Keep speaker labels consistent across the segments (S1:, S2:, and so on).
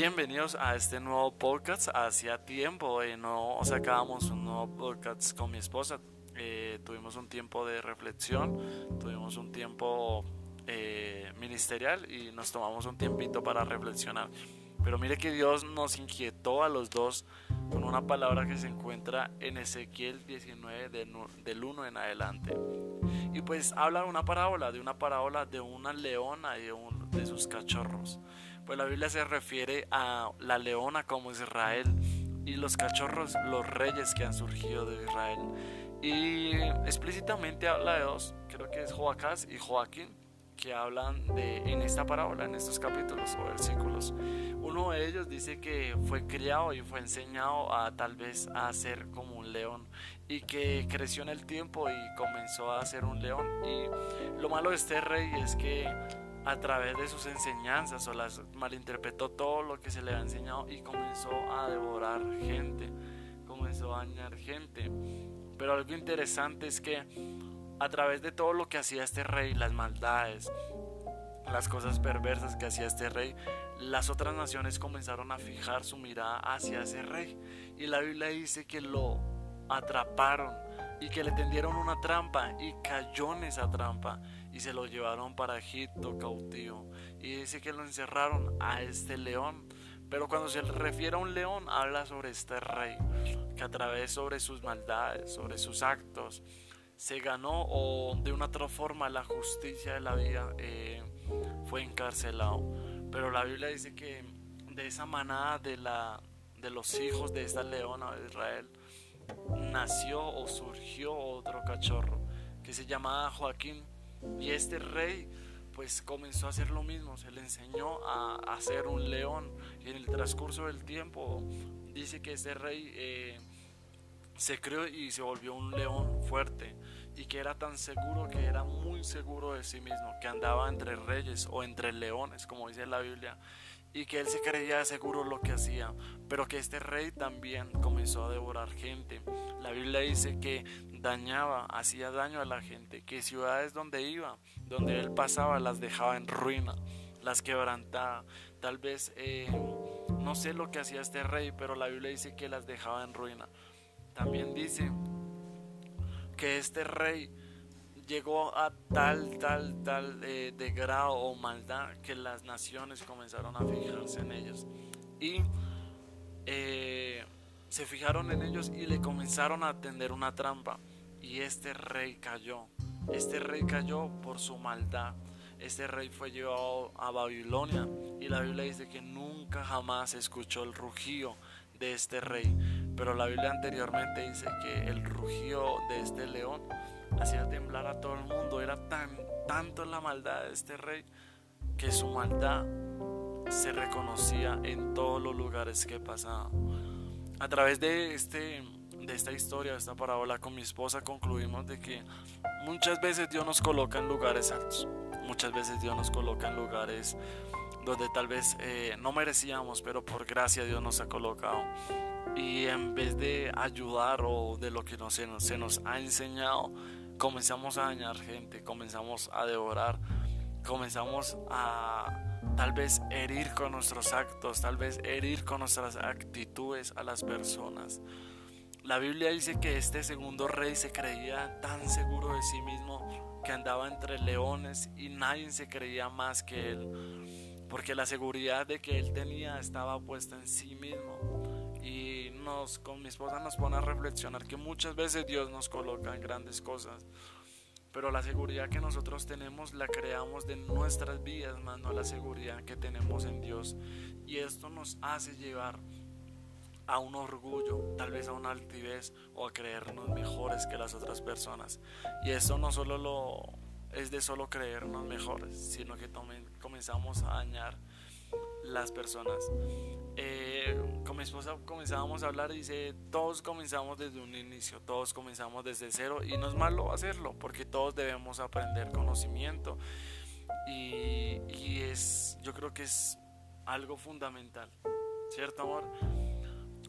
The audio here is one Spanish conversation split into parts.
S1: Bienvenidos a este nuevo podcast. Hacía tiempo eh, no sacábamos un nuevo podcast con mi esposa. Eh, tuvimos un tiempo de reflexión, tuvimos un tiempo eh, ministerial y nos tomamos un tiempito para reflexionar. Pero mire que Dios nos inquietó a los dos con una palabra que se encuentra en Ezequiel 19 del 1 en adelante. Y pues habla de una parábola, de una parábola de una leona y de, de sus cachorros. Pues la Biblia se refiere a la leona como Israel y los cachorros los reyes que han surgido de Israel. Y explícitamente habla de dos, creo que es Joacás y Joaquín, que hablan de en esta parábola, en estos capítulos o versículos. Uno de ellos dice que fue criado y fue enseñado a tal vez a ser como un león y que creció en el tiempo y comenzó a ser un león. Y lo malo de este rey es que a través de sus enseñanzas o las malinterpretó todo lo que se le había enseñado y comenzó a devorar gente, comenzó a dañar gente. Pero algo interesante es que a través de todo lo que hacía este rey, las maldades, las cosas perversas que hacía este rey, las otras naciones comenzaron a fijar su mirada hacia ese rey. Y la Biblia dice que lo atraparon y que le tendieron una trampa y cayó en esa trampa y se lo llevaron para Egipto cautivo. Y dice que lo encerraron a este león. Pero cuando se refiere a un león, habla sobre este rey, que a través sobre sus maldades, sobre sus actos, se ganó o de una otra forma la justicia de la vida eh, fue encarcelado. Pero la Biblia dice que de esa manada de, la, de los hijos de esta leona de Israel nació o surgió otro cachorro que se llamaba Joaquín y este rey pues comenzó a hacer lo mismo, se le enseñó a, a ser un león. Y en el transcurso del tiempo dice que este rey eh, se creó y se volvió un león fuerte y que era tan seguro que era muy seguro de sí mismo, que andaba entre reyes o entre leones, como dice la Biblia, y que él se creía seguro lo que hacía, pero que este rey también comenzó a devorar gente. La Biblia dice que dañaba, hacía daño a la gente, que ciudades donde iba, donde él pasaba, las dejaba en ruina, las quebrantaba. Tal vez, eh, no sé lo que hacía este rey, pero la Biblia dice que las dejaba en ruina. También dice que este rey llegó a tal, tal, tal eh, de grado o maldad que las naciones comenzaron a fijarse en ellos. Y eh, se fijaron en ellos y le comenzaron a tender una trampa. Y este rey cayó. Este rey cayó por su maldad. Este rey fue llevado a Babilonia. Y la Biblia dice que nunca jamás escuchó el rugido de este rey. Pero la Biblia anteriormente dice que el rugido de este león hacía temblar a todo el mundo. Era tan, tanto la maldad de este rey que su maldad se reconocía en todos los lugares que pasaba. A través de este de esta historia, de esta parábola con mi esposa concluimos de que muchas veces Dios nos coloca en lugares altos, muchas veces Dios nos coloca en lugares donde tal vez eh, no merecíamos, pero por gracia Dios nos ha colocado. Y en vez de ayudar o de lo que no se, nos, nos ha enseñado, comenzamos a dañar gente, comenzamos a devorar, comenzamos a tal vez herir con nuestros actos, tal vez herir con nuestras actitudes a las personas. La Biblia dice que este segundo rey se creía tan seguro de sí mismo que andaba entre leones y nadie se creía más que él, porque la seguridad de que él tenía estaba puesta en sí mismo. Y nos, con mi esposa nos pone a reflexionar que muchas veces Dios nos coloca en grandes cosas, pero la seguridad que nosotros tenemos la creamos de nuestras vidas, más no la seguridad que tenemos en Dios. Y esto nos hace llevar a un orgullo, tal vez a una altivez o a creernos mejores que las otras personas. Y eso no solo lo es de solo creernos mejores, sino que comenzamos a dañar las personas. Eh, con mi esposa comenzábamos a hablar y dice, todos comenzamos desde un inicio, todos comenzamos desde cero y no es malo hacerlo, porque todos debemos aprender conocimiento y, y es, yo creo que es algo fundamental, ¿cierto amor?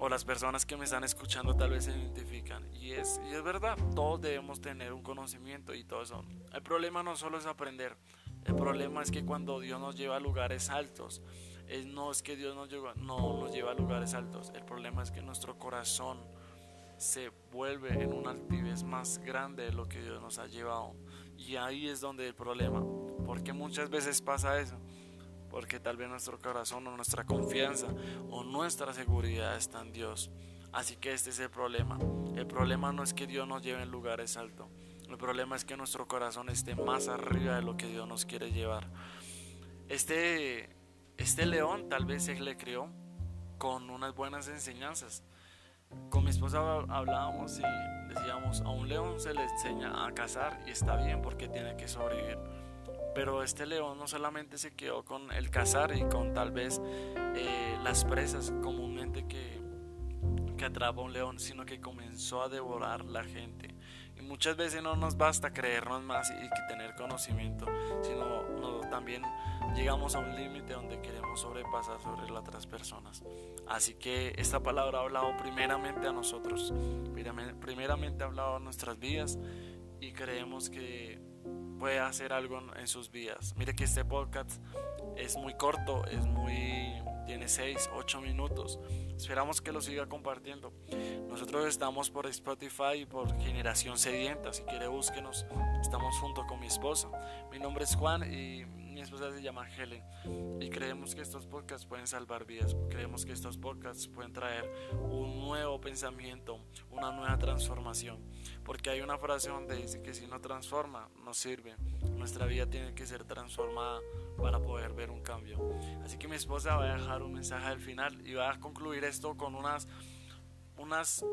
S1: O las personas que me están escuchando tal vez se identifican. Y es, y es verdad, todos debemos tener un conocimiento y todo eso. El problema no solo es aprender, el problema es que cuando Dios nos lleva a lugares altos, no es que Dios nos lleva, no nos lleva a lugares altos, el problema es que nuestro corazón se vuelve en una altivez más grande de lo que Dios nos ha llevado. Y ahí es donde el problema. Porque muchas veces pasa eso. Porque tal vez nuestro corazón o nuestra confianza o nuestra seguridad está en Dios. Así que este es el problema. El problema no es que Dios nos lleve en lugares altos. El problema es que nuestro corazón esté más arriba de lo que Dios nos quiere llevar. Este, este león tal vez se le crió con unas buenas enseñanzas. Con mi esposa hablábamos y decíamos, a un león se le enseña a cazar y está bien porque tiene que sobrevivir. Pero este león no solamente se quedó con el cazar y con tal vez eh, las presas comúnmente que, que atrapa un león, sino que comenzó a devorar la gente muchas veces no nos basta creernos más y, tener conocimiento, sino también llegamos a un límite donde queremos sobrepasar sobre las otras personas. Así que esta palabra ha hablado primeramente a nosotros, primeramente ha hablado a nuestras vidas y creemos que puede hacer algo en sus vidas. Mire que este podcast es muy corto, es muy tiene 6, 8 minutos. Esperamos que lo siga compartiendo. Nosotros estamos por Spotify y por Generación Sedienta. Si quiere, búsquenos. Estamos junto con mi esposa. Mi nombre es Juan y mi esposa se llama Helen. Y creemos que estos podcasts pueden salvar vidas. Creemos que estos podcasts pueden traer un nuevo pensamiento, una nueva transformación. Porque hay una frase donde dice que si no transforma, no sirve. Nuestra vida tiene que ser transformada para poder ver un cambio. Así que mi esposa va a dejar un mensaje al final y va a concluir esto con unas, unas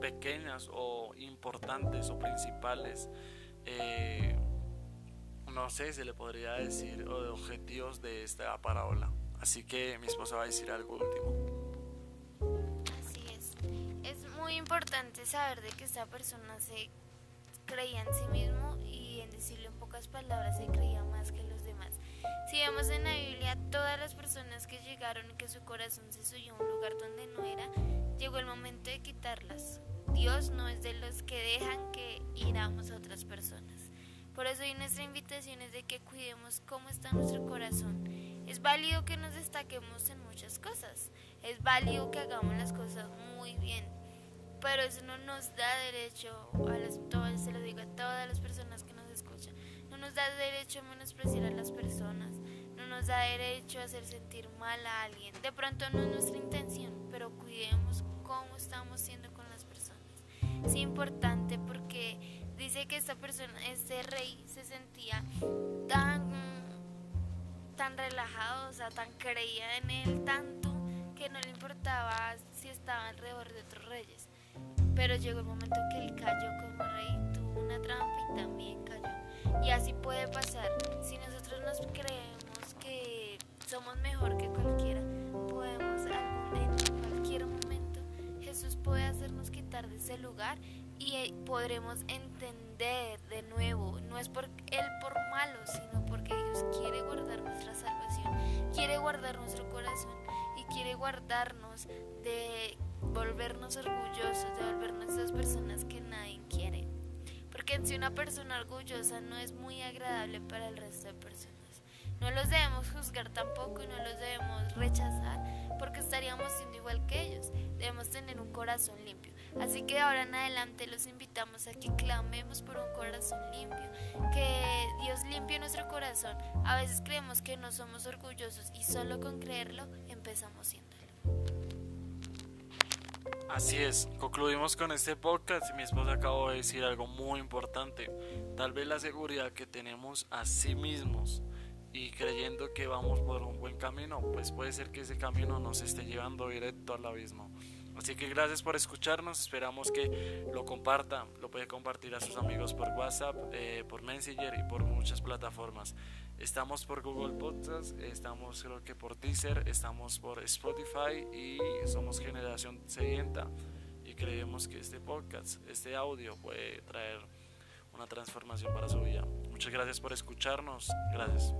S1: pequeñas o importantes o principales, eh, no sé, se le podría decir, objetivos de esta parábola. Así que mi esposa va a decir algo último.
S2: Así es. Es muy importante saber de que esta persona se creía en sí mismo y en decirle en pocas palabras se creía más que los demás. Si vemos en la Biblia, todas las personas que llegaron y que su corazón se subió a un lugar donde no era, llegó el momento de quitarlas. Dios no es de los que dejan que iramos a otras personas. Por eso hoy nuestra invitación es de que cuidemos cómo está nuestro corazón. Es válido que nos destaquemos en muchas cosas. Es válido que hagamos las cosas muy bien. Pero eso no nos da derecho, a las, todas, se lo digo a todas las personas que nos escuchan, no nos da derecho a menospreciar a las personas, no nos da derecho a hacer sentir mal a alguien. De pronto no es nuestra intención, pero cuidemos cómo estamos siendo con las personas. Es importante porque dice que esta persona, este rey, se sentía tan, tan relajado, o sea, tan creía en él tanto que no le importaba si estaba alrededor de otros reyes. Pero llegó el momento que él cayó como rey, tuvo una trampa y también cayó. Y así puede pasar. Si nosotros nos creemos que somos mejor que cualquiera, podemos en cualquier momento, Jesús puede hacernos quitar de ese lugar y eh, podremos entender de nuevo. No es por Él por malo, sino porque Dios quiere guardar nuestra salvación, quiere guardar nuestro corazón y quiere guardarnos de volvernos orgullosos, de volvernos esas personas que nadie quiere. Porque en sí una persona orgullosa no es muy agradable para el resto de personas. No los debemos juzgar tampoco y no los debemos rechazar porque estaríamos siendo igual que ellos. Debemos tener un corazón limpio. Así que ahora en adelante los invitamos a que clamemos por un corazón limpio, que Dios limpie nuestro corazón. A veces creemos que no somos orgullosos y solo con creerlo empezamos siendo.
S1: Así es, concluimos con este podcast. Mi esposa acabó de decir algo muy importante. Tal vez la seguridad que tenemos a sí mismos y creyendo que vamos por un buen camino, pues puede ser que ese camino nos esté llevando directo al abismo. Así que gracias por escucharnos, esperamos que lo comparta, lo puede compartir a sus amigos por WhatsApp, eh, por Messenger y por muchas plataformas. Estamos por Google Podcasts, estamos creo que por Deezer, estamos por Spotify y somos Generación Sedienta y creemos que este podcast, este audio puede traer una transformación para su vida. Muchas gracias por escucharnos, gracias.